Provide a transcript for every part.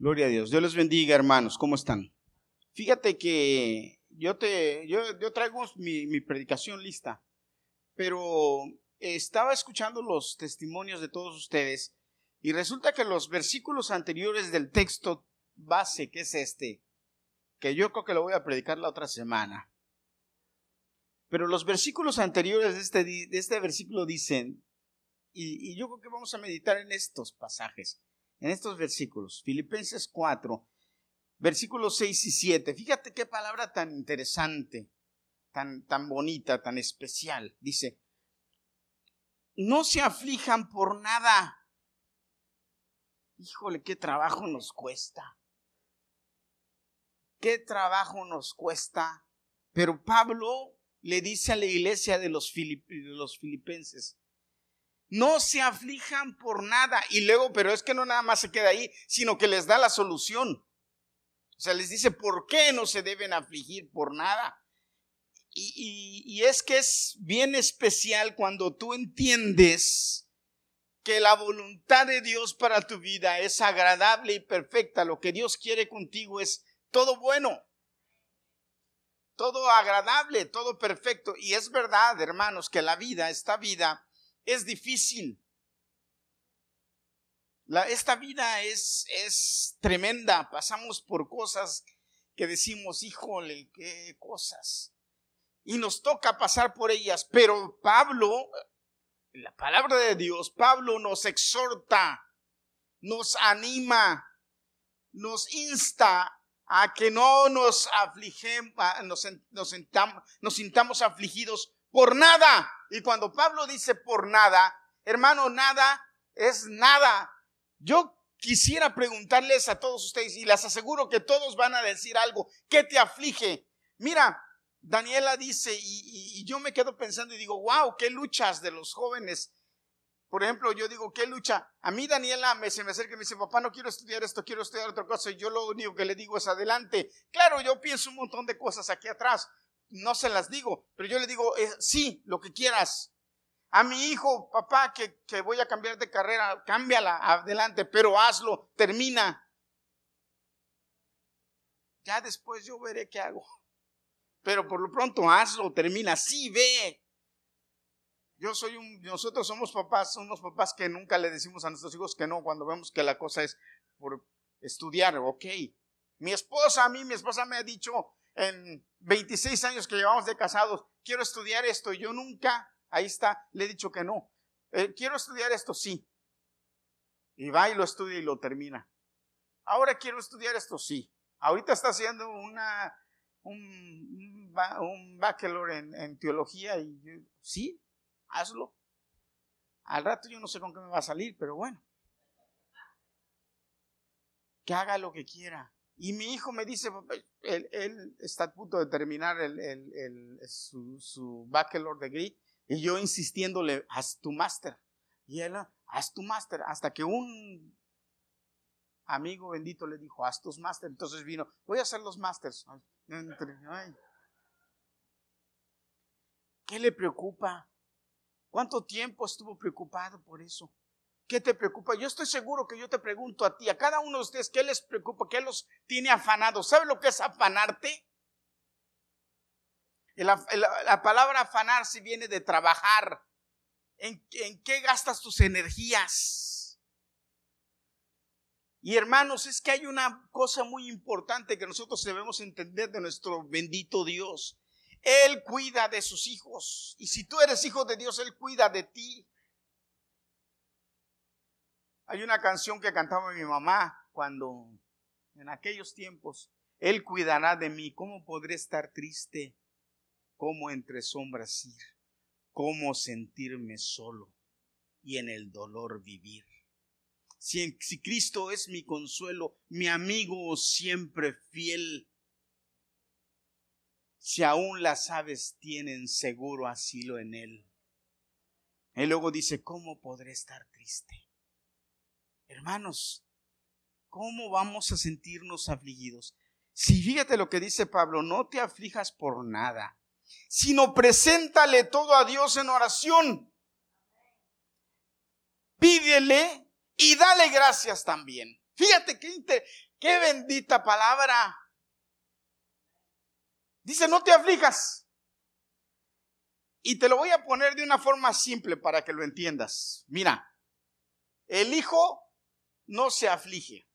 Gloria a Dios. Dios les bendiga, hermanos. ¿Cómo están? Fíjate que yo te, yo, yo traigo mi, mi predicación lista, pero estaba escuchando los testimonios de todos ustedes y resulta que los versículos anteriores del texto base, que es este, que yo creo que lo voy a predicar la otra semana. Pero los versículos anteriores de este, de este versículo dicen, y, y yo creo que vamos a meditar en estos pasajes en estos versículos, Filipenses 4, versículos 6 y 7. Fíjate qué palabra tan interesante, tan, tan bonita, tan especial. Dice, no se aflijan por nada. Híjole, qué trabajo nos cuesta. Qué trabajo nos cuesta. Pero Pablo le dice a la iglesia de los, de los filipenses, no se aflijan por nada. Y luego, pero es que no nada más se queda ahí, sino que les da la solución. O sea, les dice por qué no se deben afligir por nada. Y, y, es que es bien especial cuando tú entiendes que la voluntad de Dios para tu vida es agradable y perfecta. Lo que Dios quiere contigo es todo bueno, todo agradable, todo perfecto. Y es verdad, hermanos, que la vida, esta vida, es difícil. La, esta vida es, es tremenda. Pasamos por cosas que decimos, híjole, qué cosas. Y nos toca pasar por ellas. Pero Pablo, la palabra de Dios, Pablo nos exhorta, nos anima, nos insta a que no nos afligemos, nos, nos, nos sintamos afligidos por nada. Y cuando Pablo dice por nada, hermano, nada es nada. Yo quisiera preguntarles a todos ustedes y les aseguro que todos van a decir algo. ¿Qué te aflige? Mira, Daniela dice, y, yo me quedo pensando y digo, wow, qué luchas de los jóvenes. Por ejemplo, yo digo, ¿qué lucha? A mí Daniela me, se me acerca y me dice, papá, no quiero estudiar esto, quiero estudiar otra cosa. Y yo lo único que le digo es adelante. Claro, yo pienso un montón de cosas aquí atrás, no se las digo, pero yo le digo, eh, sí, lo que quieras. A mi hijo, papá, que, que voy a cambiar de carrera, cámbiala adelante, pero hazlo, termina. Ya después yo veré qué hago. Pero por lo pronto hazlo, termina, sí, ve. Yo soy un, nosotros somos papás, somos papás que nunca le decimos a nuestros hijos que no cuando vemos que la cosa es por estudiar, ok. Mi esposa, a mí, mi esposa me ha dicho, en 26 años que llevamos de casados, quiero estudiar esto. Yo nunca, ahí está, le he dicho que no. Eh, quiero estudiar esto, sí. Y va y lo estudia y lo termina. Ahora quiero estudiar esto, sí. Ahorita está haciendo una, un, un bachelor en, en teología y yo, sí, hazlo. Al rato yo no sé con qué me va a salir, pero bueno. Que haga lo que quiera. Y mi hijo me dice, él, él está a punto de terminar su, su bachelor degree y yo insistiéndole, haz tu máster. Y él, haz tu máster, hasta que un amigo bendito le dijo, haz tus máster. Entonces vino, voy a hacer los másters. ¿Qué le preocupa? ¿Cuánto tiempo estuvo preocupado por eso? ¿Qué te preocupa? Yo estoy seguro que yo te pregunto a ti, a cada uno de ustedes, ¿qué les preocupa? ¿Qué los tiene afanados? ¿Sabe lo que es afanarte? La, la, palabra afanarse viene de trabajar. ¿En, ¿En qué gastas tus energías? Y hermanos, es que hay una cosa muy importante que nosotros debemos entender de nuestro bendito Dios. Él cuida de sus hijos. Y si tú eres hijo de Dios, Él cuida de ti. Hay una canción que cantaba mi mamá cuando, en aquellos tiempos, Él cuidará de mí. ¿Cómo podré estar triste? ¿Cómo entre sombras ir? ¿Cómo sentirme solo y en el dolor vivir? Si, si Cristo es mi consuelo, mi amigo siempre fiel, si aún las aves tienen seguro asilo en Él. Él luego dice, ¿cómo podré estar triste? Hermanos, ¿cómo vamos a sentirnos afligidos? Si fíjate lo que dice Pablo, no te aflijas por nada, sino preséntale todo a Dios en oración. Pídele y dale gracias también. Fíjate qué, qué bendita palabra. Dice, no te aflijas. Y te lo voy a poner de una forma simple para que lo entiendas. Mira, el hijo no se aflige.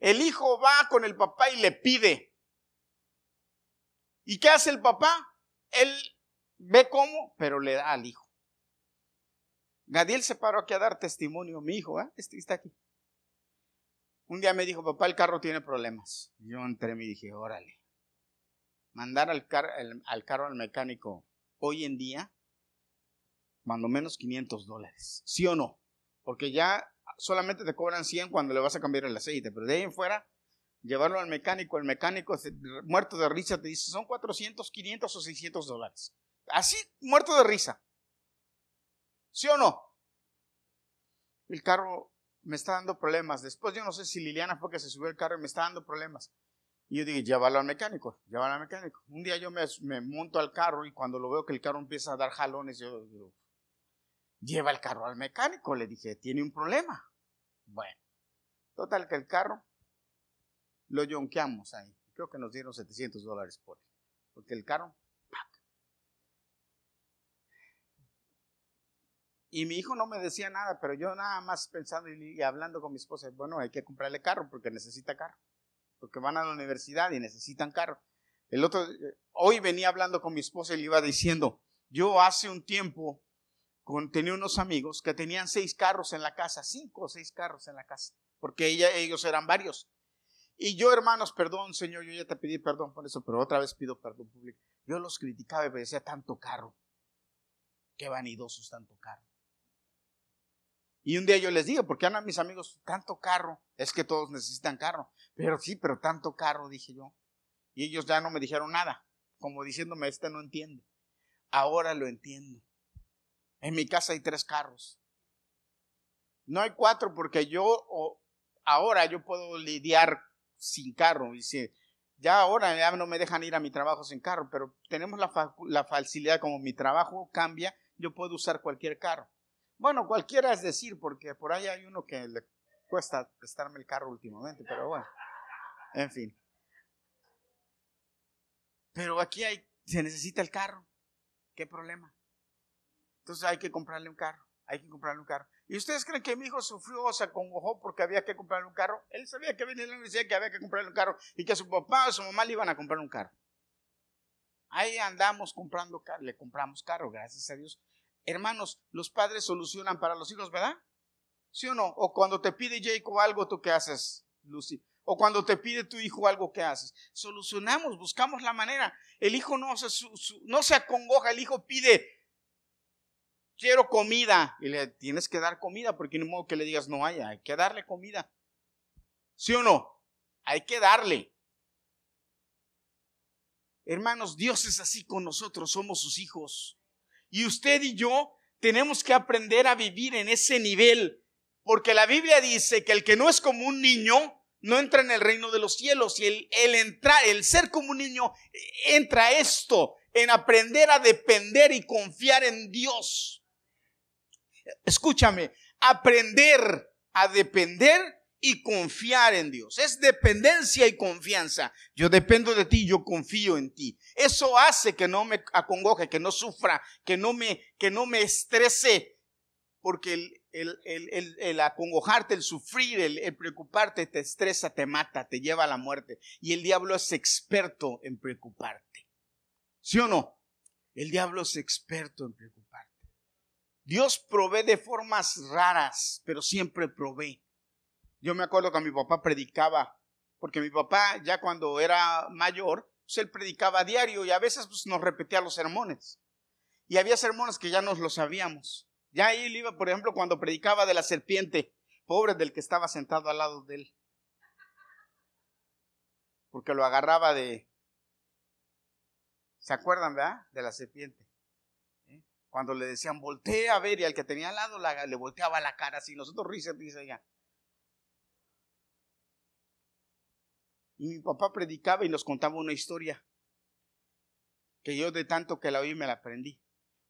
El hijo va con el papá y le pide. ¿Y qué hace el papá? Él ve cómo, pero le da al hijo. Gadiel se paró aquí a dar testimonio, mi hijo, ¿eh? este está aquí. Un día me dijo, papá, el carro tiene problemas. Yo entré y dije, órale. Mandar al, al carro al mecánico hoy en día, cuando menos 500 dólares. ¿Sí o no? Porque ya solamente te cobran 100 cuando le vas a cambiar el aceite, pero de ahí en fuera, llevarlo al mecánico, el mecánico muerto de risa te dice, son 400, 500 o 600 dólares. Así, muerto de risa. ¿Sí o no? El carro me está dando problemas. Después yo no sé si Liliana fue que se subió el carro y me está dando problemas. Y yo dije, llévalo al mecánico, llévalo al mecánico. Un día yo me, monto al carro y cuando lo veo que el carro empieza a dar jalones, yo digo, lleva el carro al mecánico. Le dije, tiene un problema. Bueno, total que el carro lo yonqueamos ahí. Creo que nos dieron 700 dólares por él. Porque el carro Y mi hijo no me decía nada, pero yo nada más pensando y hablando con mi esposa, bueno, hay que comprarle carro porque necesita carro, porque van a la universidad y necesitan carro. El otro, hoy venía hablando con mi esposa y le iba diciendo, yo hace un tiempo con, tenía unos amigos que tenían seis carros en la casa, cinco o seis carros en la casa, porque ellos eran varios. Y yo, hermanos, perdón, Señor, yo ya te pedí perdón por eso, pero otra vez pido perdón público. Yo los criticaba y me decía tanto carro. Qué vanidosos tanto carro. Y un día yo les digo, porque andan mis amigos, tanto carro, es que todos necesitan carro. Pero sí, pero tanto carro, dije yo. Y ellos ya no me dijeron nada, como diciéndome, este no entiende. Ahora lo entiendo. En mi casa hay tres carros. No hay cuatro porque yo ahora yo puedo lidiar sin carro. Y si, ya ahora ya no me dejan ir a mi trabajo sin carro, pero tenemos la, la facilidad como mi trabajo cambia, yo puedo usar cualquier carro. Bueno, cualquiera es decir, porque por ahí hay uno que le cuesta prestarme el carro últimamente, pero bueno, en fin. Pero aquí hay, se necesita el carro. ¿Qué problema? Entonces hay que comprarle un carro, hay que comprarle un carro. ¿Y ustedes creen que mi hijo sufrió o se acongojó porque había que comprarle un carro? Él sabía que venía la universidad que había que comprarle un carro y que su papá o su mamá le iban a comprar un carro. Ahí andamos comprando carro, le compramos carro, gracias a Dios. Hermanos, los padres solucionan para los hijos, ¿verdad? ¿Sí o no? O cuando te pide Jacob algo, ¿tú qué haces, Lucy? O cuando te pide tu hijo algo, ¿qué haces? Solucionamos, buscamos la manera. El hijo no se, no se acongoja, el hijo pide, quiero comida. Y le tienes que dar comida, porque no modo que le digas no haya, hay que darle comida. ¿Sí o no? Hay que darle. Hermanos, Dios es así con nosotros, somos sus hijos. Y usted y yo tenemos que aprender a vivir en ese nivel, porque la Biblia dice que el que no es como un niño no entra en el reino de los cielos y el, el entrar, el ser como un niño entra esto, en aprender a depender y confiar en Dios. Escúchame, aprender a depender y confiar en Dios. Es dependencia y confianza. Yo dependo de ti, yo confío en ti. Eso hace que no me acongoje, que no sufra, que no me, que no me estrese, porque el, el, el, el acongojarte, el sufrir, el, preocuparte te estresa, te mata, te lleva a la muerte. Y el diablo es experto en preocuparte. ¿Sí o no? El diablo es experto en preocuparte. Dios provee de formas raras, pero siempre provee. Yo me acuerdo que mi papá predicaba, porque mi papá ya cuando era mayor, pues él predicaba a diario y a veces pues, nos repetía los sermones. Y había sermones que ya nos lo sabíamos. Ya él iba, por ejemplo, cuando predicaba de la serpiente, pobre del que estaba sentado al lado de él. Porque lo agarraba de... ¿Se acuerdan, verdad? De la serpiente. Cuando le decían, voltea a ver, y al que tenía al lado le volteaba la cara así. Nosotros risa, dice ya. Y mi papá predicaba y nos contaba una historia que yo de tanto que la oí me la aprendí.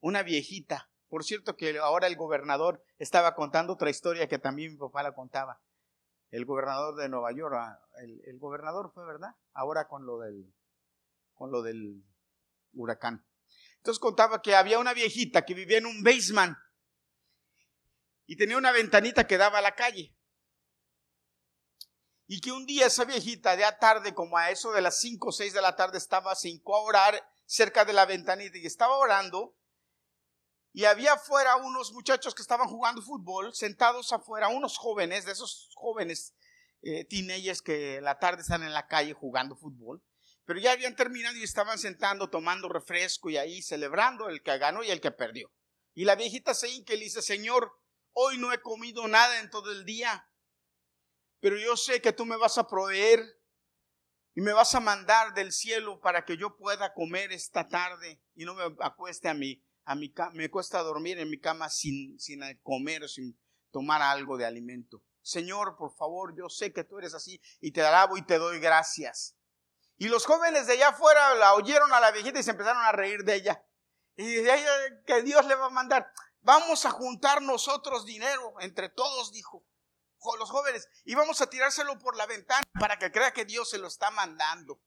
Una viejita, por cierto que ahora el gobernador estaba contando otra historia que también mi papá la contaba. el gobernador de Nueva York, ah, el, gobernador fue, ¿verdad? Ahora con lo del, con lo del huracán. Entonces contaba que había una viejita que vivía en un basement y tenía una ventanita que daba a la calle. Y que un día esa viejita, ya tarde, como a eso de las 5 o 6 de la tarde, estaba sin a orar cerca de la ventanita y estaba orando. Y había afuera unos muchachos que estaban jugando fútbol, sentados afuera, unos jóvenes, de esos jóvenes eh, teenagers que la tarde están en la calle jugando fútbol. Pero ya habían terminado y estaban sentando, tomando refresco y ahí celebrando el que ganó y el que perdió. Y la viejita se hinca y le dice, Señor, hoy no he comido nada en todo el día pero yo sé que tú me vas a proveer y me vas a mandar del cielo para que yo pueda comer esta tarde y no me acueste a mí, a mi me cuesta dormir en mi cama sin, sin comer o sin tomar algo de alimento. Señor, por favor, yo sé que tú eres así y te alabo y te doy gracias. Y los jóvenes de allá afuera la oyeron a la viejita y se empezaron a reír de ella. Y de ella que Dios le va a mandar, vamos a juntar nosotros dinero entre todos, dijo los jóvenes, y vamos a tirárselo por la ventana para que crea que Dios se lo está mandando.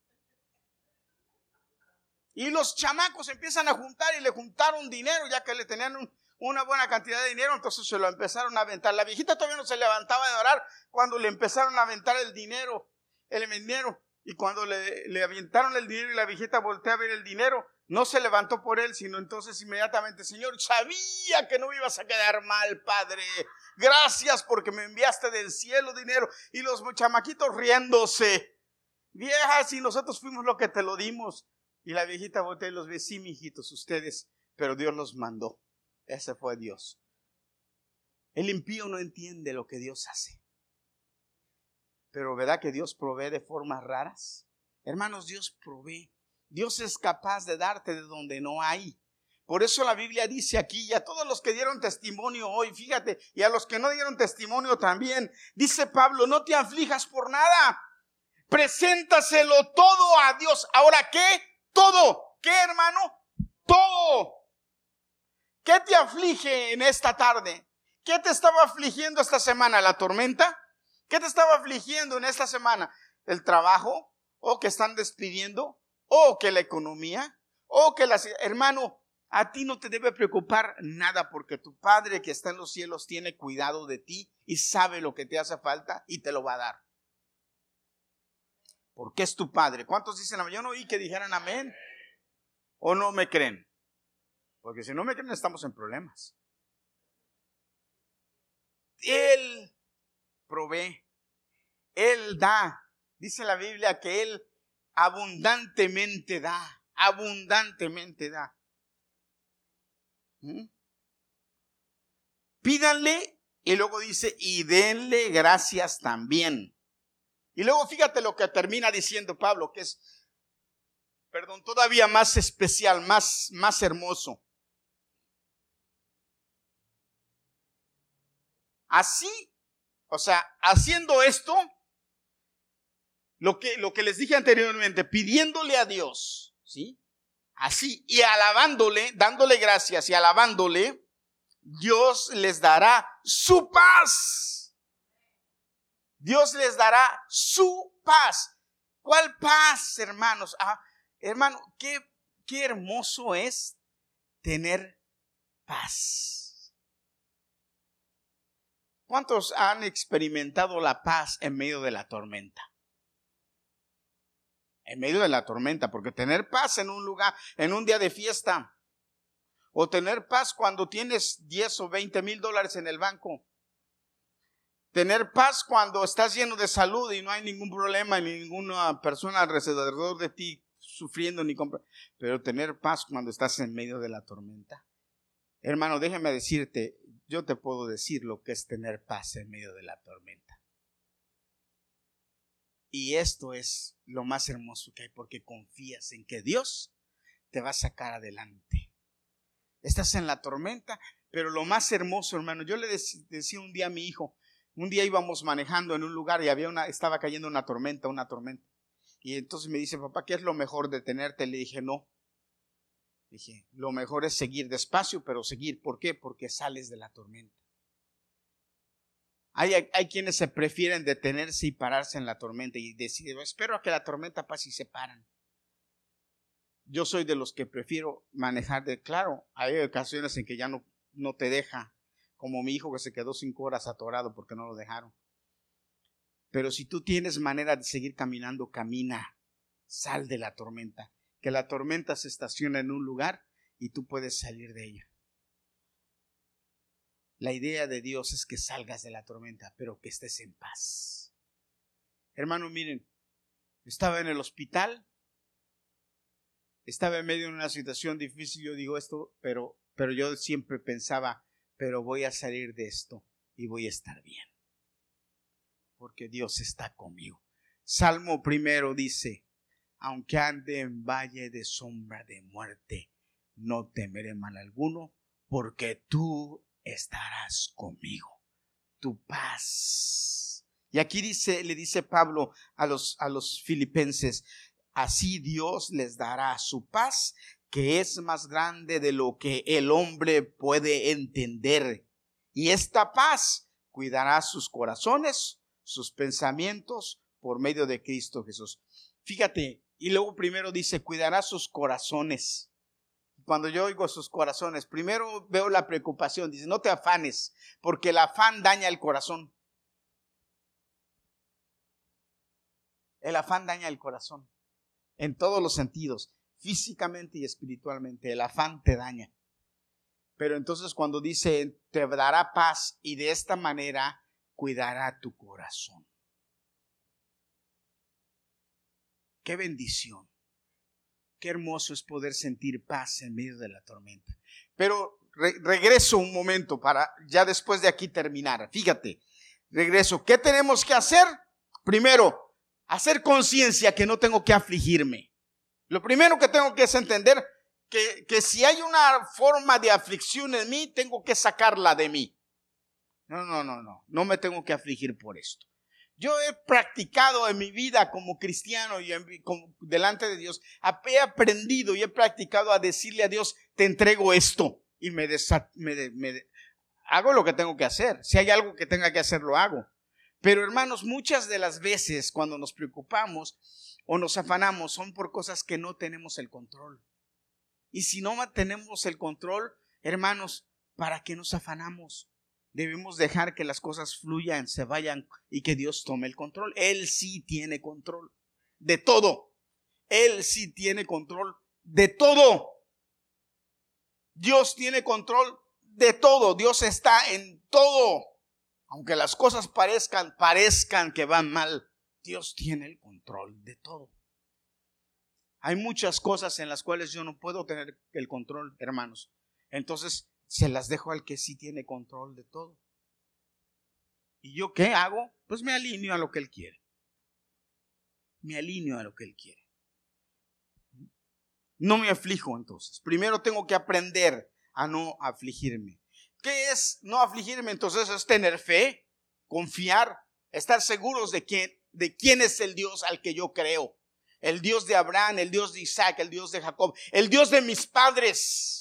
Y los chamacos empiezan a juntar y le juntaron dinero, ya que le tenían una buena cantidad de dinero, entonces se lo empezaron a aventar. La viejita todavía no se levantaba de orar cuando le empezaron a aventar el dinero, el dinero. Y cuando le, le aventaron el dinero y la viejita voltea a ver el dinero, no se levantó por él, sino entonces inmediatamente, Señor, sabía que no me ibas a quedar mal, Padre. Gracias porque me enviaste del cielo dinero. Y los chamaquitos riéndose. Viejas, y nosotros fuimos lo que te lo dimos. Y la viejita voltea y los ve, sí, mijitos, ustedes, pero Dios los mandó. Ese fue Dios. El impío no entiende lo que Dios hace. Pero ¿verdad que Dios provee de formas raras? Hermanos, Dios provee. Dios es capaz de darte de donde no hay. Por eso la Biblia dice aquí, y a todos los que dieron testimonio hoy, fíjate, y a los que no dieron testimonio también, dice Pablo, no te aflijas por nada, preséntaselo todo a Dios. Ahora, ¿qué? Todo. ¿Qué, hermano? Todo. ¿Qué te aflige en esta tarde? ¿Qué te estaba afligiendo esta semana? ¿La tormenta? ¿Qué te estaba afligiendo en esta semana? ¿El trabajo? ¿O que están despidiendo? ¿O que la economía? ¿O que las... Hermano, a ti no te debe preocupar nada porque tu Padre que está en los cielos tiene cuidado de ti y sabe lo que te hace falta y te lo va a dar. Porque es tu Padre. ¿Cuántos dicen amén? Yo no oí que dijeran amén. ¿O no me creen? Porque si no me creen estamos en problemas. Él provee. Él da. Dice la Biblia que Él abundantemente da. Abundantemente da. ¿Mm? Pídanle y luego dice, y denle gracias también. Y luego fíjate lo que termina diciendo Pablo, que es, perdón, todavía más especial, más, más hermoso. Así, o sea, haciendo esto, lo que, lo que les dije anteriormente, pidiéndole a Dios, ¿sí? Así, y alabándole, dándole gracias y alabándole, Dios les dará su paz. Dios les dará su paz. ¿Cuál paz, hermanos? Ah, hermano, qué, qué hermoso es tener paz. ¿Cuántos han experimentado la paz en medio de la tormenta? en medio de la tormenta, porque tener paz en un lugar, en un día de fiesta, o tener paz cuando tienes 10 o 20 mil dólares en el banco, tener paz cuando estás lleno de salud y no hay ningún problema, ni ninguna persona alrededor de ti sufriendo ni comprando, pero tener paz cuando estás en medio de la tormenta. Hermano, déjame decirte, yo te puedo decir lo que es tener paz en medio de la tormenta. Y esto es lo más hermoso que hay porque confías en que Dios te va a sacar adelante. Estás en la tormenta, pero lo más hermoso, hermano, yo le decía un día a mi hijo, un día íbamos manejando en un lugar y había una, estaba cayendo una tormenta, una tormenta. Y entonces me dice, papá, ¿qué es lo mejor de tenerte? Le dije, no. Dije, lo mejor es seguir despacio, pero seguir. ¿Por qué? Porque sales de la tormenta. Hay, hay, quienes se prefieren detenerse y pararse en la tormenta y decir, espero a que la tormenta pase y se paran. Yo soy de los que prefiero manejar de, claro, hay ocasiones en que ya no, no te deja, como mi hijo que se quedó cinco horas atorado porque no lo dejaron. Pero si tú tienes manera de seguir caminando, camina, sal de la tormenta, que la tormenta se estaciona en un lugar y tú puedes salir de ella. La idea de Dios es que salgas de la tormenta, pero que estés en paz. Hermano, miren, estaba en el hospital, estaba en medio de una situación difícil, yo digo esto, pero, pero yo siempre pensaba, pero voy a salir de esto y voy a estar bien, porque Dios está conmigo. Salmo primero dice, aunque ande en valle de sombra de muerte, no temeré mal alguno, porque tú estarás conmigo. Tu paz. Y aquí dice, le dice Pablo a los, a los filipenses, así Dios les dará su paz, que es más grande de lo que el hombre puede entender. Y esta paz cuidará sus corazones, sus pensamientos por medio de Cristo Jesús. Fíjate, y luego primero dice, cuidará sus corazones cuando yo oigo sus corazones, primero veo la preocupación, dice, no te afanes, porque el afán daña el corazón. El afán daña el corazón, en todos los sentidos, físicamente y espiritualmente, el afán te daña. Pero entonces cuando dice, te dará paz y de esta manera cuidará tu corazón. Qué bendición. Qué hermoso es poder sentir paz en medio de la tormenta. Pero regreso un momento para ya después de aquí terminar. Fíjate, regreso. ¿Qué tenemos que hacer? Primero, hacer conciencia que no tengo que afligirme. Lo primero que tengo que es entender que, que si hay una forma de aflicción en mí, tengo que sacarla de mí. No, no, no, no. No me tengo que afligir por esto. Yo he practicado en mi vida como cristiano y delante de Dios, he aprendido y he practicado a decirle a Dios, te entrego esto y me, hago lo que tengo que hacer. Si hay algo que tenga que hacer, lo hago. Pero hermanos, muchas de las veces cuando nos preocupamos o nos afanamos son por cosas que no tenemos el control. Y si no tenemos el control, hermanos, ¿para qué nos afanamos? Debemos dejar que las cosas fluyan, se vayan y que Dios tome el control. Él sí tiene control de todo. Él sí tiene control de todo. Dios tiene control de todo. Dios está en todo. Aunque las cosas parezcan, parezcan que van mal, Dios tiene el control de todo. Hay muchas cosas en las cuales yo no puedo tener el control, hermanos. Entonces, se las dejo al que sí tiene control de todo. ¿Y yo qué hago? Pues me alineo a lo que él quiere. Me alineo a lo que él quiere. No me aflijo entonces. Primero tengo que aprender a no afligirme. ¿Qué es no afligirme? Entonces es tener fe, confiar, estar seguros de quién, de quién es el Dios al que yo creo. El Dios de Abraham, el Dios de Isaac, el Dios de Jacob, el Dios de mis padres.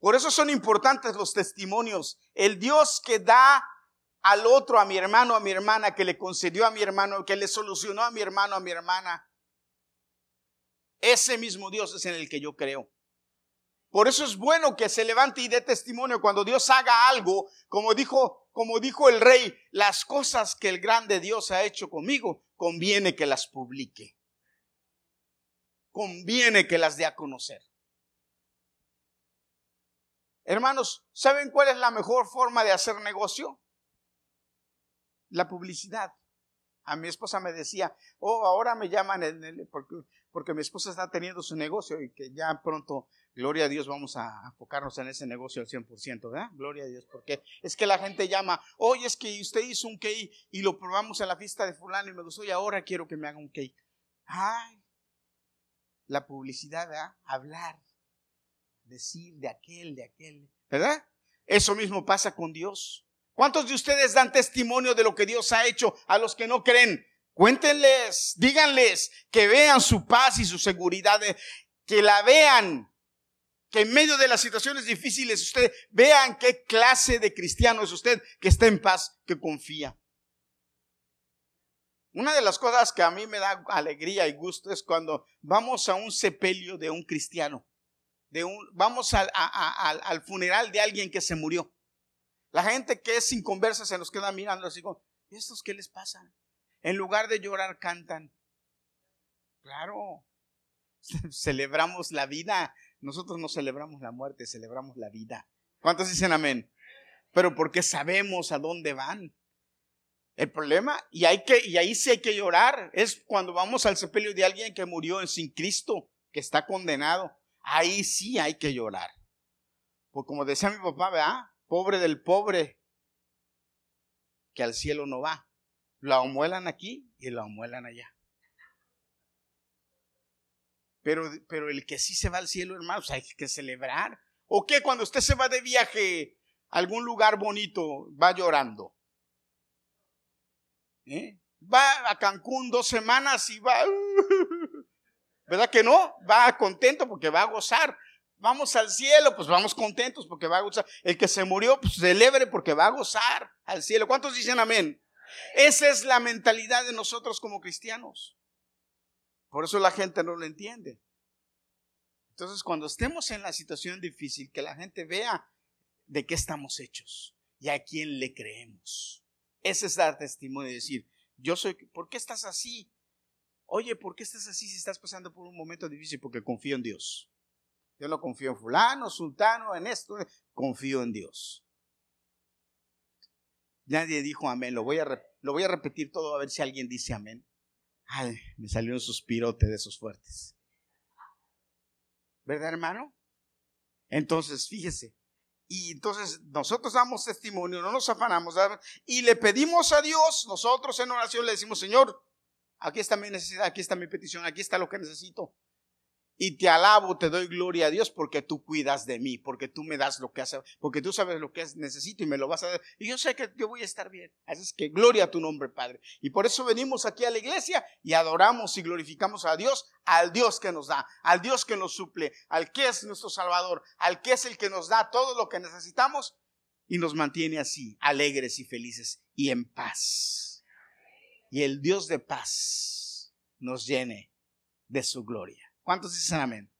Por eso son importantes los testimonios. El Dios que da al otro, a mi hermano, a mi hermana, que le concedió a mi hermano, que le solucionó a mi hermano, a mi hermana. Ese mismo Dios es en el que yo creo. Por eso es bueno que se levante y dé testimonio cuando Dios haga algo, como dijo, como dijo el rey, las cosas que el grande Dios ha hecho conmigo, conviene que las publique. Conviene que las dé a conocer. Hermanos, ¿saben cuál es la mejor forma de hacer negocio? La publicidad. A mi esposa me decía, oh, ahora me llaman porque, porque mi esposa está teniendo su negocio y que ya pronto, gloria a Dios, vamos a enfocarnos en ese negocio al 100%, ¿verdad? Gloria a Dios, porque es que la gente llama, oye, es que usted hizo un cake y lo probamos en la fiesta de fulano y me gustó y ahora quiero que me haga un cake. Ay, la publicidad, ¿verdad? Hablar decir de aquel, de aquel, ¿verdad? Eso mismo pasa con Dios. ¿Cuántos de ustedes dan testimonio de lo que Dios ha hecho a los que no creen? que en medio de las situaciones difíciles usted vean qué clase de cristiano es usted, que está en paz, que confía. Una de las cosas que a mí me da alegría y gusto es cuando vamos a un sepelio de un cristiano, vamos al, al funeral de alguien que se murió. La gente que es sin conversa se nos queda mirando así como, ¿y estos qué les pasa? En lugar de llorar, cantan. Claro, celebramos la vida. Nosotros no celebramos la muerte, celebramos la vida. ¿Cuántos dicen amén? Pero porque sabemos a dónde van. El problema, y, hay que, y ahí sí hay que llorar, es cuando vamos al sepelio de alguien que murió sin Cristo, que está condenado. Ahí sí hay que llorar. Pues como decía mi papá, ¿verdad? Pobre del pobre, que al cielo no va. Lo amuelan aquí y lo amuelan allá. Pero, pero el que sí se va al cielo, hermanos, hay que celebrar. ¿O qué? Cuando usted se va de viaje a algún lugar bonito, va llorando. ¿Eh? Va a Cancún dos semanas y va... ¿Verdad que no? Va contento porque va a gozar. Vamos al cielo, pues vamos contentos porque va a gozar. El que se murió, pues celebre porque va a gozar al cielo. ¿Cuántos dicen amén? Esa es la mentalidad de nosotros como cristianos. Por eso la gente no lo entiende. Entonces, cuando estemos en la situación difícil, que la gente vea de qué estamos hechos y a quién le creemos. Ese es dar testimonio y decir, yo soy, ¿por qué estás así? Oye, ¿por qué estás así si estás pasando por un momento difícil? Porque confío en Dios. Yo no confío en fulano, sultano, en esto, confío en Dios. Nadie dijo amén, lo voy a, voy a repetir todo a ver si alguien dice amén. Ay, me salió un suspirote de esos fuertes. ¿Verdad, hermano? Entonces, fíjese. Y entonces nosotros damos testimonio, no nos afanamos y le pedimos a Dios, nosotros en oración le decimos, Señor, aquí está mi necesidad, aquí está mi petición, aquí está lo que necesito y te alabo, te doy gloria a Dios porque tú cuidas de mí, porque tú me das lo que hace, porque tú sabes lo que necesito y me lo vas a dar. Y yo sé que yo voy a estar bien. Así es que gloria a tu nombre, Padre. Y por eso venimos aquí a la iglesia y adoramos y glorificamos a Dios, al Dios que nos da, al Dios que nos suple, al que es nuestro Salvador, al que es el que nos da todo lo que necesitamos y nos mantiene así, alegres y felices y en paz. Y el Dios de paz nos llene de su gloria. ¿Cuántos dicen amén?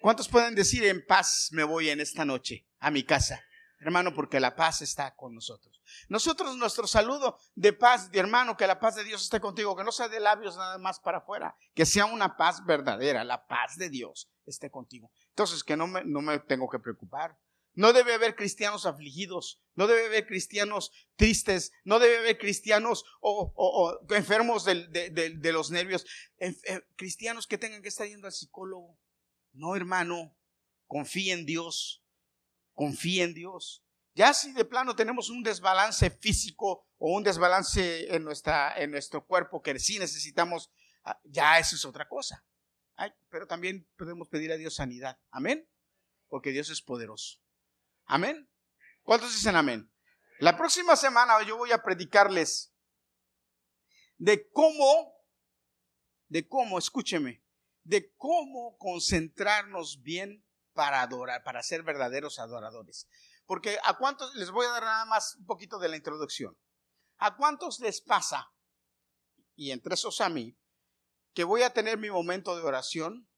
¿Cuántos pueden decir en paz me voy en esta noche a mi casa? Hermano, porque la paz está con nosotros. Nosotros, nuestro saludo de paz, de hermano, que la paz de Dios esté contigo, que no sea de labios nada más para afuera, que sea una paz verdadera, la paz de Dios esté contigo. Entonces, que no me, no me tengo que preocupar. No debe haber cristianos afligidos, no debe haber cristianos tristes, no debe haber cristianos o, enfermos de, los nervios, cristianos que tengan que estar yendo al psicólogo. No, hermano, confía en Dios, confía en Dios. Ya si de plano tenemos un desbalance físico o un desbalance en, nuestra, en nuestro cuerpo que sí necesitamos, ah, ya eso es otra cosa. pero también podemos pedir a Dios sanidad. Amén. Porque Dios es poderoso. Amén. ¿Cuántos dicen amén? La próxima semana yo voy a predicarles de cómo, de cómo, escúcheme, de cómo concentrarnos bien para adorar, para ser verdaderos adoradores. Porque a cuántos, les voy a dar nada más un poquito de la introducción. ¿A cuántos les pasa, y entre esos a mí, que voy a tener mi momento de oración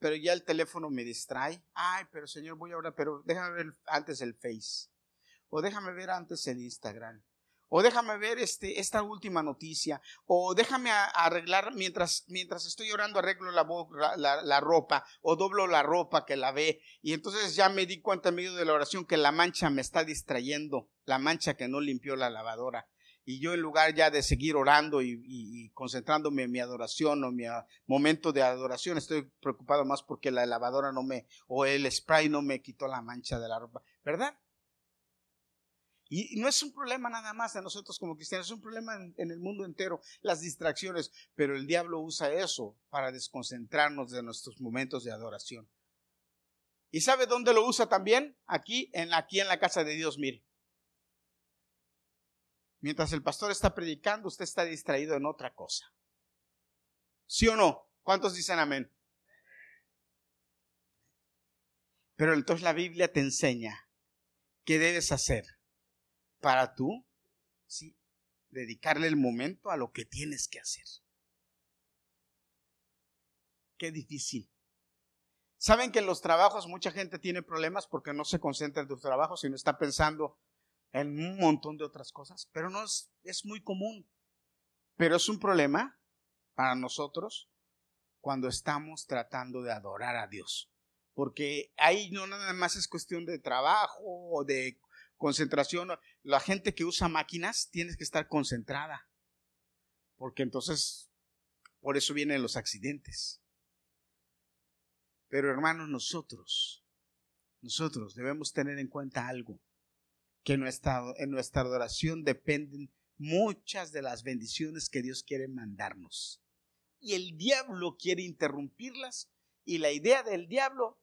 pero ya el teléfono me distrae. Ay, pero Señor, voy a orar, pero déjame ver antes el Face. O déjame ver antes el Instagram. O déjame ver este, esta última noticia. O déjame arreglar mientras, mientras estoy orando, arreglo la, la, la, ropa. O doblo la ropa que la ve. Y entonces ya me di cuenta en medio de la oración que la mancha me está distrayendo. La mancha que no limpió la lavadora y yo en lugar ya de seguir orando y, concentrándome en mi adoración o mi momento de adoración, estoy preocupado más porque la lavadora no me, o el spray no me quitó la mancha de la ropa, ¿verdad? Y no es un problema nada más de nosotros como cristianos, es un problema en, en, el mundo entero, las distracciones, pero el diablo usa eso para desconcentrarnos de nuestros momentos de adoración. ¿Y sabe dónde lo usa también? Aquí, en, aquí en la casa de Dios, mire. Mientras el pastor está predicando, usted está distraído en otra cosa. ¿Sí o no? ¿Cuántos dicen amén? Pero entonces la Biblia te enseña qué debes hacer para tú, sí, dedicarle el momento a lo que tienes que hacer. Qué difícil. Saben que en los trabajos mucha gente tiene problemas porque no se concentra en tus trabajos, sino está pensando en un montón de otras cosas, pero no es, es muy común. Pero es un problema para nosotros cuando estamos tratando de adorar a Dios. Porque ahí no nada más es cuestión de trabajo o de concentración. La gente que usa máquinas tiene que estar concentrada. Porque entonces, por eso vienen los accidentes. Pero hermanos, nosotros, nosotros debemos tener en cuenta algo, que en nuestra, adoración dependen muchas de las bendiciones que Dios quiere mandarnos. Y el diablo quiere interrumpirlas y la idea del diablo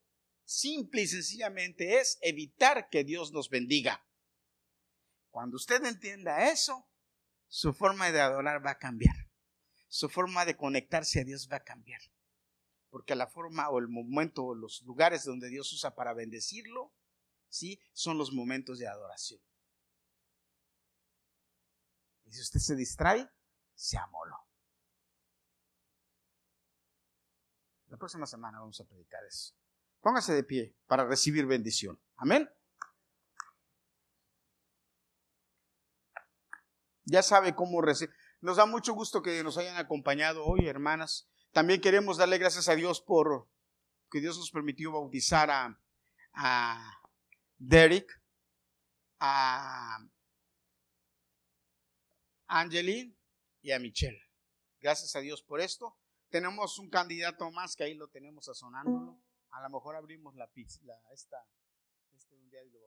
simple y sencillamente es evitar que Dios nos bendiga. Cuando usted entienda eso, su forma de adorar va a cambiar. Su forma de conectarse a Dios va a cambiar. Porque la forma o el momento o los lugares donde Dios usa para bendecirlo, sí, son los momentos de adoración. Y si usted se distrae, se amoló. La próxima semana vamos a predicar eso. Póngase de pie para recibir bendición. Amén. Ya sabe cómo recibir. Nos da mucho gusto que nos hayan acompañado hoy, hermanas. También queremos darle gracias a Dios por que Dios nos permitió bautizar a, a Derek, a Angeline y a Michelle. Gracias a Dios por esto. Tenemos un candidato más que ahí lo tenemos sazonándolo. A lo mejor abrimos la pizza, esta, este un día y lo.